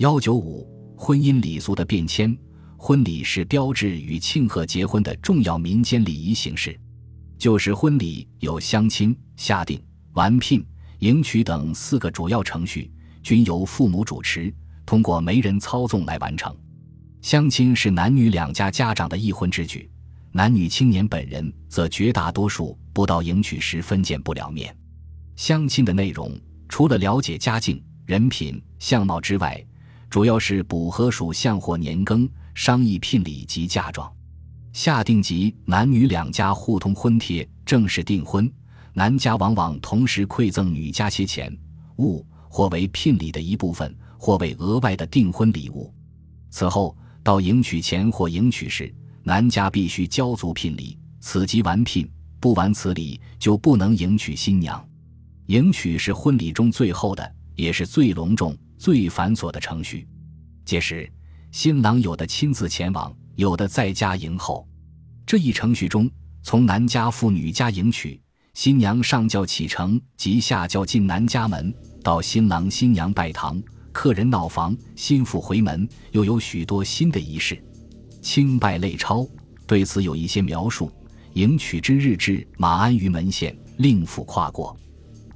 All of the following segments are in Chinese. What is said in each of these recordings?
幺九五婚姻礼俗的变迁，婚礼是标志与庆贺结婚的重要民间礼仪形式。旧时婚礼有相亲、下定、完聘、迎娶等四个主要程序，均由父母主持，通过媒人操纵来完成。相亲是男女两家家长的议婚之举，男女青年本人则绝大多数不到迎娶时分见不了面。相亲的内容除了了解家境、人品、相貌之外，主要是补合属相或年庚，商议聘礼及嫁妆。下定即男女两家互通婚帖，正式订婚。男家往往同时馈赠女家些钱物，或为聘礼的一部分，或为额外的订婚礼物。此后到迎娶前或迎娶时，男家必须交足聘礼，此即完聘。不完此礼，就不能迎娶新娘。迎娶是婚礼中最后的，也是最隆重。最繁琐的程序，届时新郎有的亲自前往，有的在家迎候。这一程序中，从男家赴女家迎娶，新娘上轿启程及下轿进男家门，到新郎新娘拜堂，客人闹房，新妇回门，又有许多新的仪式。清拜类钞对此有一些描述：迎娶之日至，马鞍于门县，令府跨过，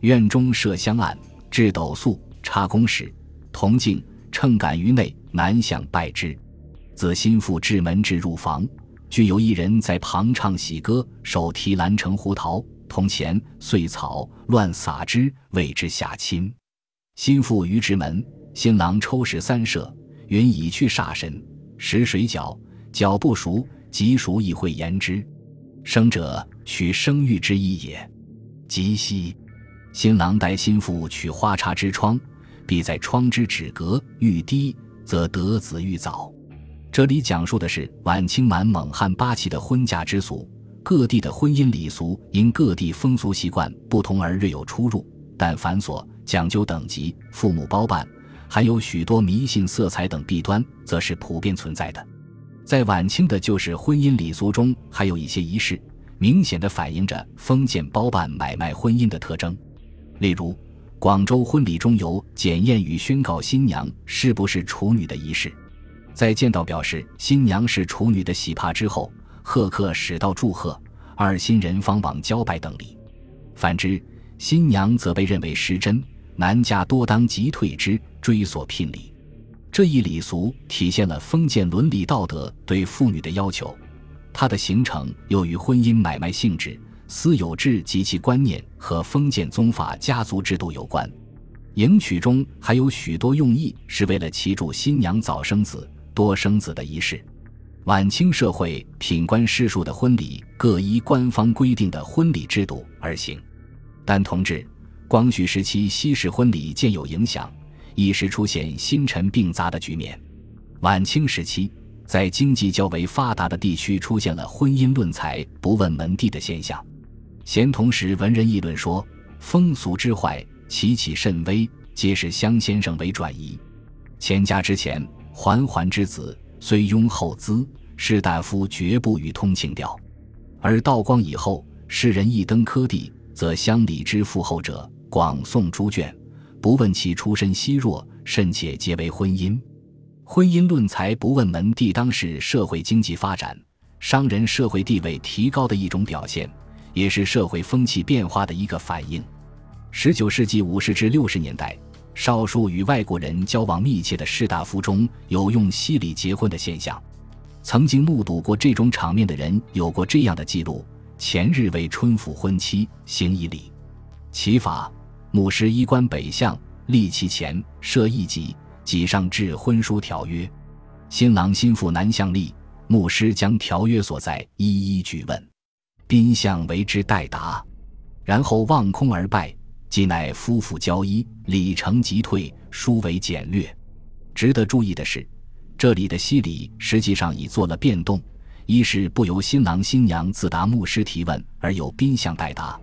院中设香案，置斗素，插公时。铜镜秤杆于内，南向拜之。自心腹至门至入房，均有一人在旁唱喜歌，手提兰城胡桃、铜钱、碎草，乱撒之，谓之下亲。心腹于直门，新郎抽石三射，云已去煞神。食水饺，饺不熟，即熟亦会言之。生者取生育之意也。及夕，新郎带新妇取花插之窗。必在窗之纸格愈低，则得子欲早。这里讲述的是晚清满蒙汉八旗的婚嫁之俗。各地的婚姻礼俗因各地风俗习惯不同而略有出入，但繁琐讲究等级，父母包办，还有许多迷信色彩等弊端，则是普遍存在的。在晚清的旧式婚姻礼俗中，还有一些仪式，明显的反映着封建包办买卖婚姻的特征，例如。广州婚礼中有检验与宣告新娘是不是处女的仪式，在见到表示新娘是处女的喜帕之后，贺客使到祝贺，二新人方往交拜等礼。反之，新娘则被认为失真，男家多当即退之，追索聘礼。这一礼俗体现了封建伦理道德对妇女的要求，它的形成又与婚姻买卖性质。私有制及其观念和封建宗法家族制度有关，迎娶中还有许多用意是为了祈祝新娘早生子、多生子的仪式。晚清社会品官士庶的婚礼各依官方规定的婚礼制度而行，但同治、光绪时期西式婚礼渐有影响，一时出现新陈并杂的局面。晚清时期，在经济较为发达的地区出现了婚姻论财不问门第的现象。闲同时，文人议论说：“风俗之坏，其起甚微，皆是乡先生为转移。钱家之前，环环之子虽拥厚资，士大夫绝不与通情调；而道光以后，世人一登科第，则乡里之富厚者广送猪圈，不问其出身稀弱，甚且结为婚姻。婚姻论财，不问门第，当是社会经济发展、商人社会地位提高的一种表现。”也是社会风气变化的一个反应。十九世纪五十至六十年代，少数与外国人交往密切的士大夫中有用西礼结婚的现象。曾经目睹过这种场面的人有过这样的记录：前日为春府婚期，行一礼，其法，牧师衣冠北向，立其前，设一己，己上至婚书条约。新郎新妇南向立，牧师将条约所在一一举问。宾相为之代答，然后望空而拜，即乃夫妇交衣，礼成即退，殊为简略。值得注意的是，这里的西礼实际上已做了变动：一是不由新郎新娘自答牧师提问，而有宾相代答；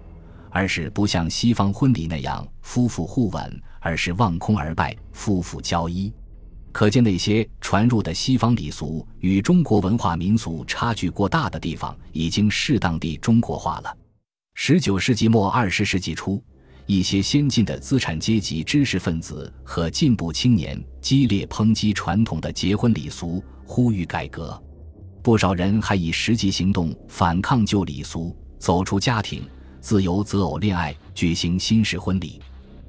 二是不像西方婚礼那样夫妇互吻，而是望空而拜，夫妇交衣。可见那些传入的西方礼俗与中国文化民俗差距过大的地方，已经适当地中国化了。十九世纪末二十世纪初，一些先进的资产阶级知识分子和进步青年激烈抨击传统的结婚礼俗，呼吁改革。不少人还以实际行动反抗旧礼俗，走出家庭，自由择偶恋爱，举行新式婚礼。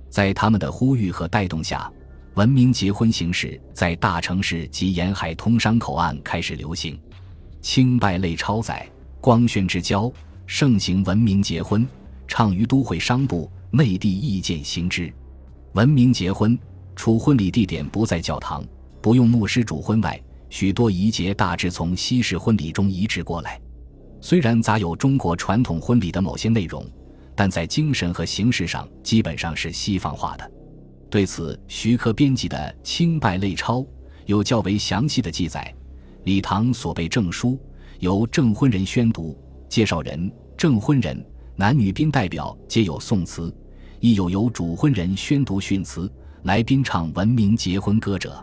在他们的呼吁和带动下，文明结婚形式在大城市及沿海通商口岸开始流行。清拜类超载，光宣之交盛行文明结婚，畅于都会商部。内地意见行之，文明结婚，除婚礼地点不在教堂，不用牧师主婚外，许多仪节大致从西式婚礼中移植过来。虽然杂有中国传统婚礼的某些内容，但在精神和形式上基本上是西方化的。对此，徐克编辑的《清拜类钞》有较为详细的记载：礼堂所备证书由证婚人宣读，介绍人、证婚人、男女宾代表皆有宋词。亦有由主婚人宣读训词，来宾唱文明结婚歌者。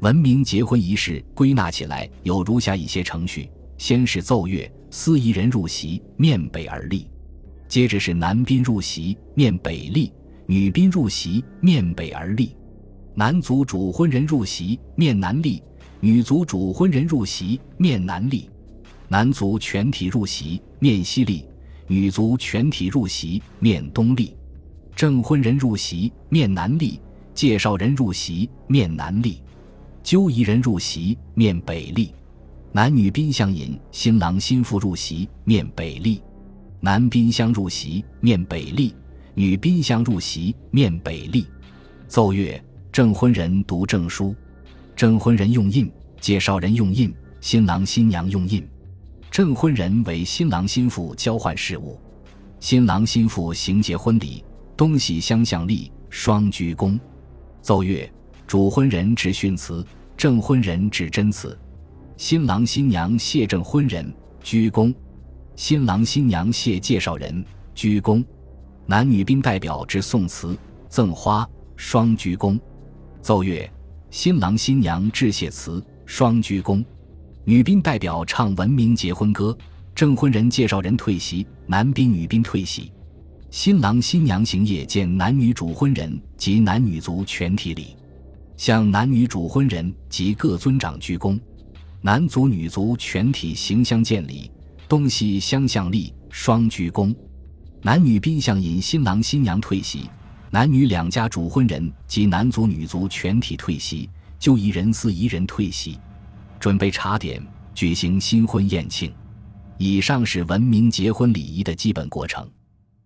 文明结婚仪式归纳起来有如下一些程序：先是奏乐，司仪人入席，面北而立；接着是男宾入席，面北立；女宾入席，面北而立；男族主婚人入席，面南立；女族主婚人入席，面南立；男族全体入席，面西立；女族全体入席，面东立。证婚人入席，面南立；介绍人入席，面南立；纠仪人入席，面北立；男女宾相引，新郎新妇入席，面北立；男宾相入席，面北立；女宾相入席，面北立。奏乐，证婚人读证书，证婚人用印，介绍人用印，新郎新娘用印。证婚人为新郎新妇交换事物，新郎新妇行结婚礼。东西相向立，双鞠躬，奏乐。主婚人致训词，证婚人致真词。新郎新娘谢证婚人，鞠躬。新郎新娘谢介绍人，鞠躬。男女宾代表致宋词，赠花，双鞠躬。奏乐。新郎新娘致谢词，双鞠躬。女宾代表唱文明结婚歌，证婚人介绍人退席，男宾女宾退席。新郎新娘行谒见男女主婚人及男女族全体礼，向男女主婚人及各尊长鞠躬，男族女族全体行相见礼，东西相向立，双鞠躬。男女宾相引新郎新娘退席，男女两家主婚人及男族女族全体退席，就一人司一人退席，准备茶点，举行新婚宴庆。以上是文明结婚礼仪的基本过程。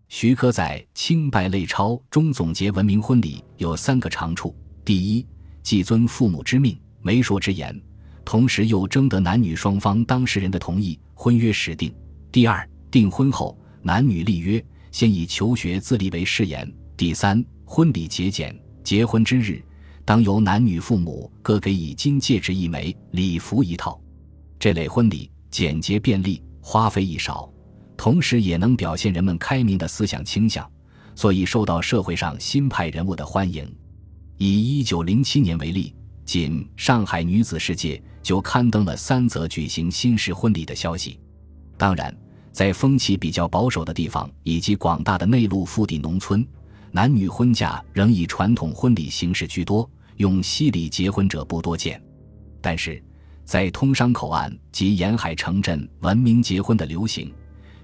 徐科在《清拜类钞》中总结文明婚礼有三个长处：第一，既遵父母之命、媒妁之言，同时又征得男女双方当事人的同意，婚约始定；第二，订婚后男女立约，先以求学自立为誓言；第三，婚礼节俭，结婚之日当由男女父母各给以金戒指一枚、礼服一套。这类婚礼简洁便利，花费亦少。同时也能表现人们开明的思想倾向，所以受到社会上新派人物的欢迎。以一九零七年为例，仅《上海女子世界》就刊登了三则举行新式婚礼的消息。当然，在风气比较保守的地方以及广大的内陆腹地农村，男女婚嫁仍以传统婚礼形式居多，用西礼结婚者不多见。但是，在通商口岸及沿海城镇，文明结婚的流行。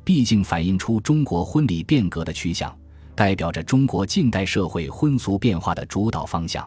毕竟反映出中国婚礼变革的趋向，代表着中国近代社会婚俗变化的主导方向。